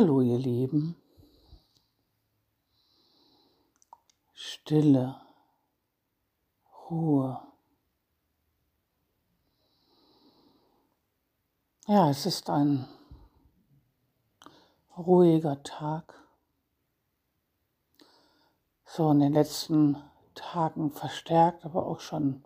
Hallo ihr Lieben. Stille, Ruhe. Ja, es ist ein ruhiger Tag. So in den letzten Tagen verstärkt, aber auch schon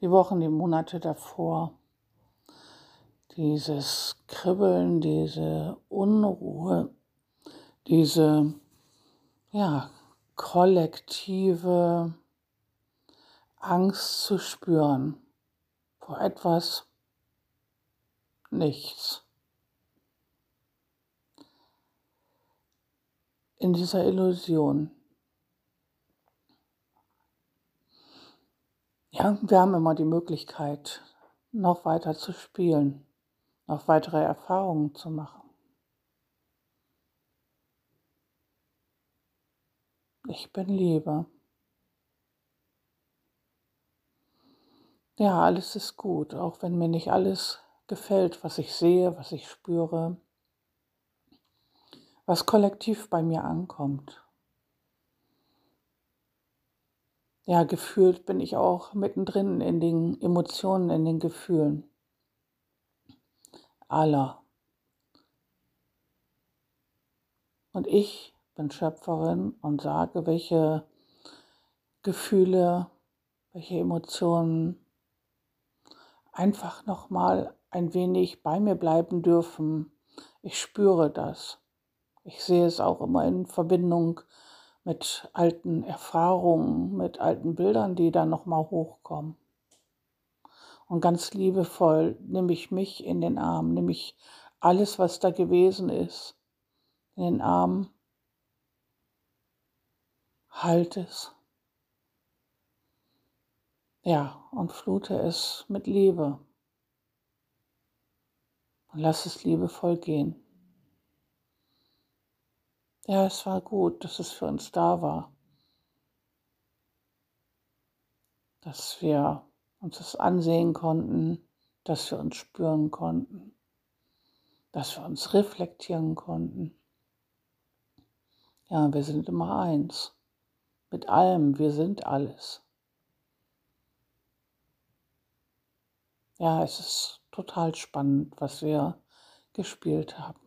die Wochen, die Monate davor dieses Kribbeln, diese Unruhe, diese ja, kollektive Angst zu spüren vor etwas, nichts. In dieser Illusion. Ja, wir haben immer die Möglichkeit, noch weiter zu spielen noch weitere Erfahrungen zu machen. Ich bin Liebe. Ja, alles ist gut, auch wenn mir nicht alles gefällt, was ich sehe, was ich spüre, was kollektiv bei mir ankommt. Ja, gefühlt bin ich auch mittendrin in den Emotionen, in den Gefühlen aller. Und ich bin Schöpferin und sage, welche Gefühle, welche Emotionen einfach noch mal ein wenig bei mir bleiben dürfen. Ich spüre das. Ich sehe es auch immer in Verbindung mit alten Erfahrungen, mit alten Bildern, die dann noch mal hochkommen. Und ganz liebevoll nehme ich mich in den Arm, nehme ich alles, was da gewesen ist, in den Arm, halte es. Ja, und flute es mit Liebe. Und lass es liebevoll gehen. Ja, es war gut, dass es für uns da war. Dass wir uns das ansehen konnten, dass wir uns spüren konnten, dass wir uns reflektieren konnten. Ja, wir sind immer eins. Mit allem, wir sind alles. Ja, es ist total spannend, was wir gespielt haben.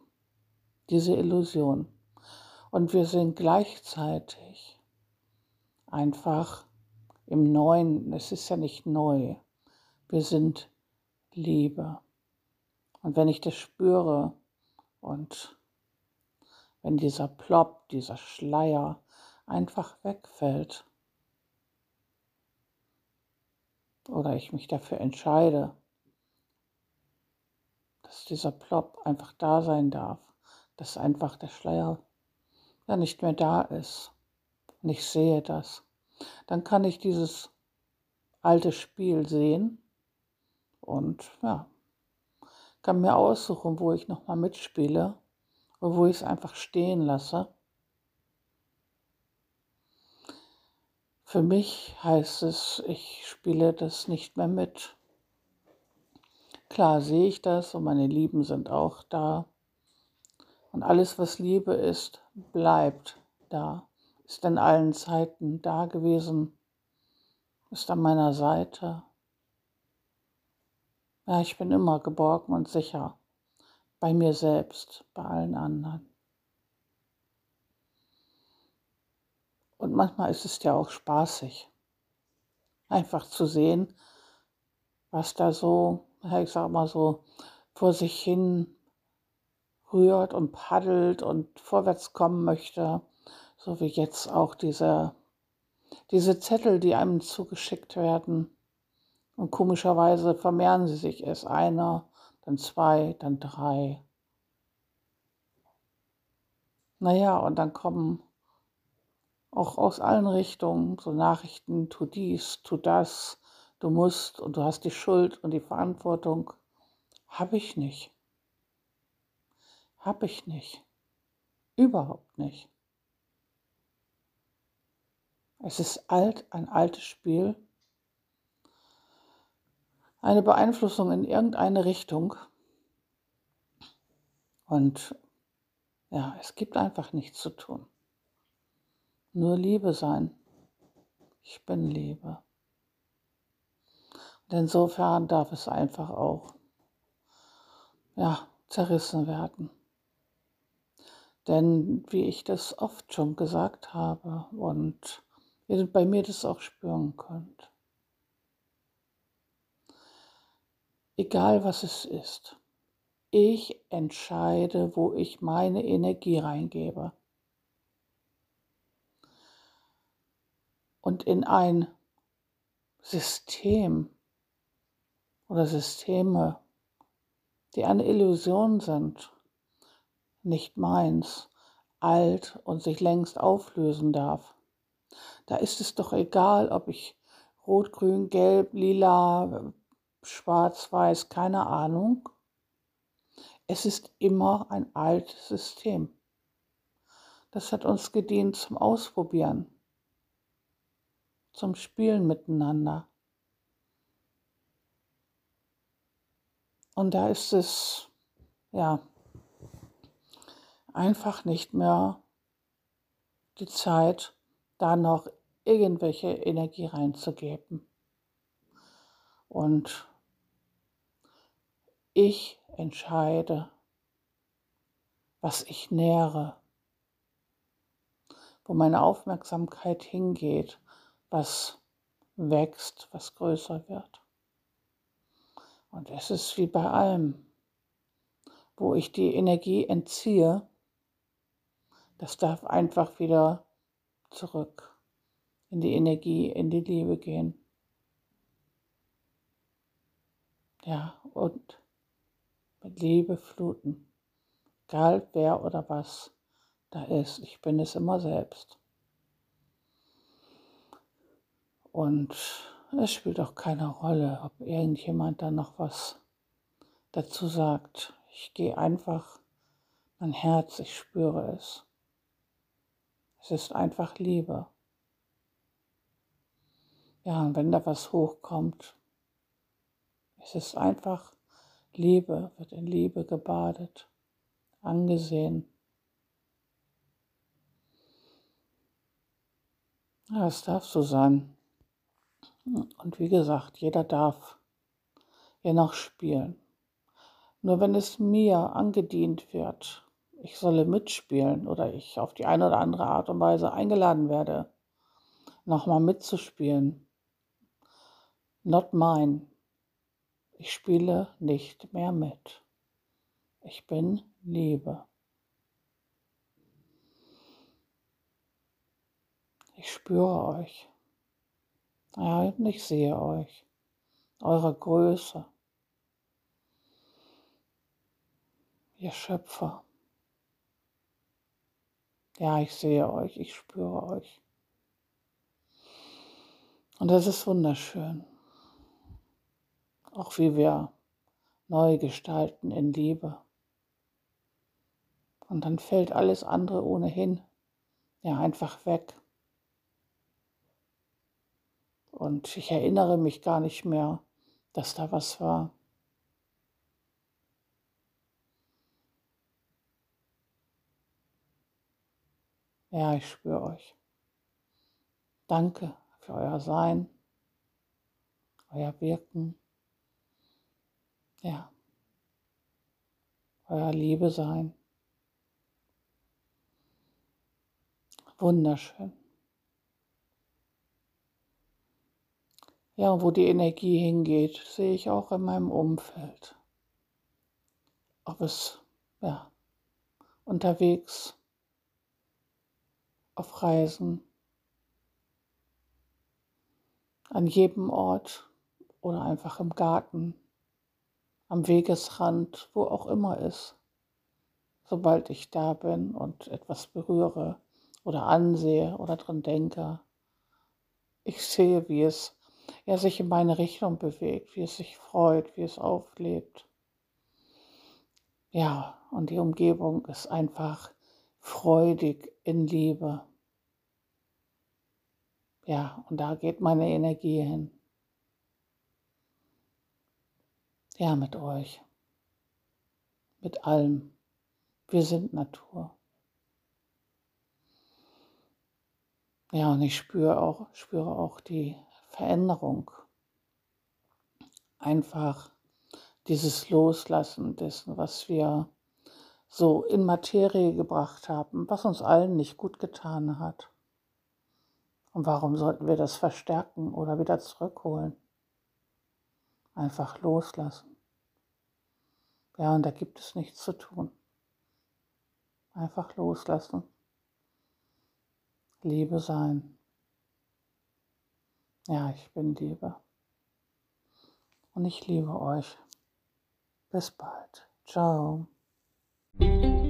Diese Illusion. Und wir sind gleichzeitig einfach im Neuen, es ist ja nicht neu, wir sind Liebe. Und wenn ich das spüre und wenn dieser Plop, dieser Schleier einfach wegfällt oder ich mich dafür entscheide, dass dieser Plop einfach da sein darf, dass einfach der Schleier ja nicht mehr da ist. Und ich sehe das dann kann ich dieses alte Spiel sehen und ja, kann mir aussuchen, wo ich nochmal mitspiele oder wo ich es einfach stehen lasse. Für mich heißt es, ich spiele das nicht mehr mit. Klar sehe ich das und meine Lieben sind auch da. Und alles, was Liebe ist, bleibt da ist in allen Zeiten da gewesen, ist an meiner Seite. Ja, ich bin immer geborgen und sicher bei mir selbst, bei allen anderen. Und manchmal ist es ja auch spaßig, einfach zu sehen, was da so, ich sag mal so, vor sich hin rührt und paddelt und vorwärts kommen möchte so wie jetzt auch diese, diese Zettel, die einem zugeschickt werden. Und komischerweise vermehren sie sich erst einer, dann zwei, dann drei. Naja, und dann kommen auch aus allen Richtungen so Nachrichten, tu dies, tu das, du musst und du hast die Schuld und die Verantwortung. Habe ich nicht. Habe ich nicht. Überhaupt nicht. Es ist alt, ein altes Spiel. Eine Beeinflussung in irgendeine Richtung. Und Ja, es gibt einfach nichts zu tun. Nur Liebe sein. Ich bin Liebe. Und insofern darf es einfach auch ja, zerrissen werden. Denn wie ich das oft schon gesagt habe und ihr bei mir das auch spüren könnt, egal was es ist, ich entscheide, wo ich meine Energie reingebe. Und in ein System oder Systeme, die eine Illusion sind, nicht meins, alt und sich längst auflösen darf. Da ist es doch egal, ob ich rot, grün, gelb, lila, schwarz, weiß, keine Ahnung. Es ist immer ein altes System. Das hat uns gedient zum Ausprobieren, zum Spielen miteinander. Und da ist es, ja, einfach nicht mehr die Zeit, da noch irgendwelche Energie reinzugeben. Und ich entscheide, was ich nähere, wo meine Aufmerksamkeit hingeht, was wächst, was größer wird. Und es ist wie bei allem, wo ich die Energie entziehe, das darf einfach wieder zurück in die Energie, in die Liebe gehen. Ja, und mit Liebe fluten. Egal wer oder was da ist, ich bin es immer selbst. Und es spielt auch keine Rolle, ob irgendjemand da noch was dazu sagt. Ich gehe einfach mein Herz, ich spüre es. Es ist einfach Liebe. Ja, und wenn da was hochkommt, es ist einfach Liebe, wird in Liebe gebadet, angesehen. Ja, es darf so sein. Und wie gesagt, jeder darf ja noch spielen. Nur wenn es mir angedient wird, ich solle mitspielen oder ich auf die eine oder andere Art und Weise eingeladen werde, nochmal mitzuspielen. Not mine. Ich spiele nicht mehr mit. Ich bin Liebe. Ich spüre euch. Ja, ich sehe euch. Eure Größe. Ihr Schöpfer. Ja, ich sehe euch, ich spüre euch. Und das ist wunderschön. Auch wie wir neu gestalten in Liebe. Und dann fällt alles andere ohnehin ja einfach weg. Und ich erinnere mich gar nicht mehr, dass da was war. Ja, ich spüre euch. Danke für euer Sein, euer Wirken, ja, euer Liebe sein. Wunderschön. Ja, wo die Energie hingeht, sehe ich auch in meinem Umfeld. Ob es, ja, unterwegs auf Reisen, an jedem Ort oder einfach im Garten, am Wegesrand, wo auch immer ist. Sobald ich da bin und etwas berühre oder ansehe oder dran denke, ich sehe, wie es ja, sich in meine Richtung bewegt, wie es sich freut, wie es auflebt. Ja, und die Umgebung ist einfach freudig in Liebe. Ja, und da geht meine Energie hin. Ja, mit euch. Mit allem. Wir sind Natur. Ja, und ich spüre auch, spüre auch die Veränderung. Einfach dieses Loslassen dessen, was wir so in Materie gebracht haben, was uns allen nicht gut getan hat. Und warum sollten wir das verstärken oder wieder zurückholen? Einfach loslassen. Ja, und da gibt es nichts zu tun. Einfach loslassen. Liebe sein. Ja, ich bin Liebe. Und ich liebe euch. Bis bald. Ciao. Thank you.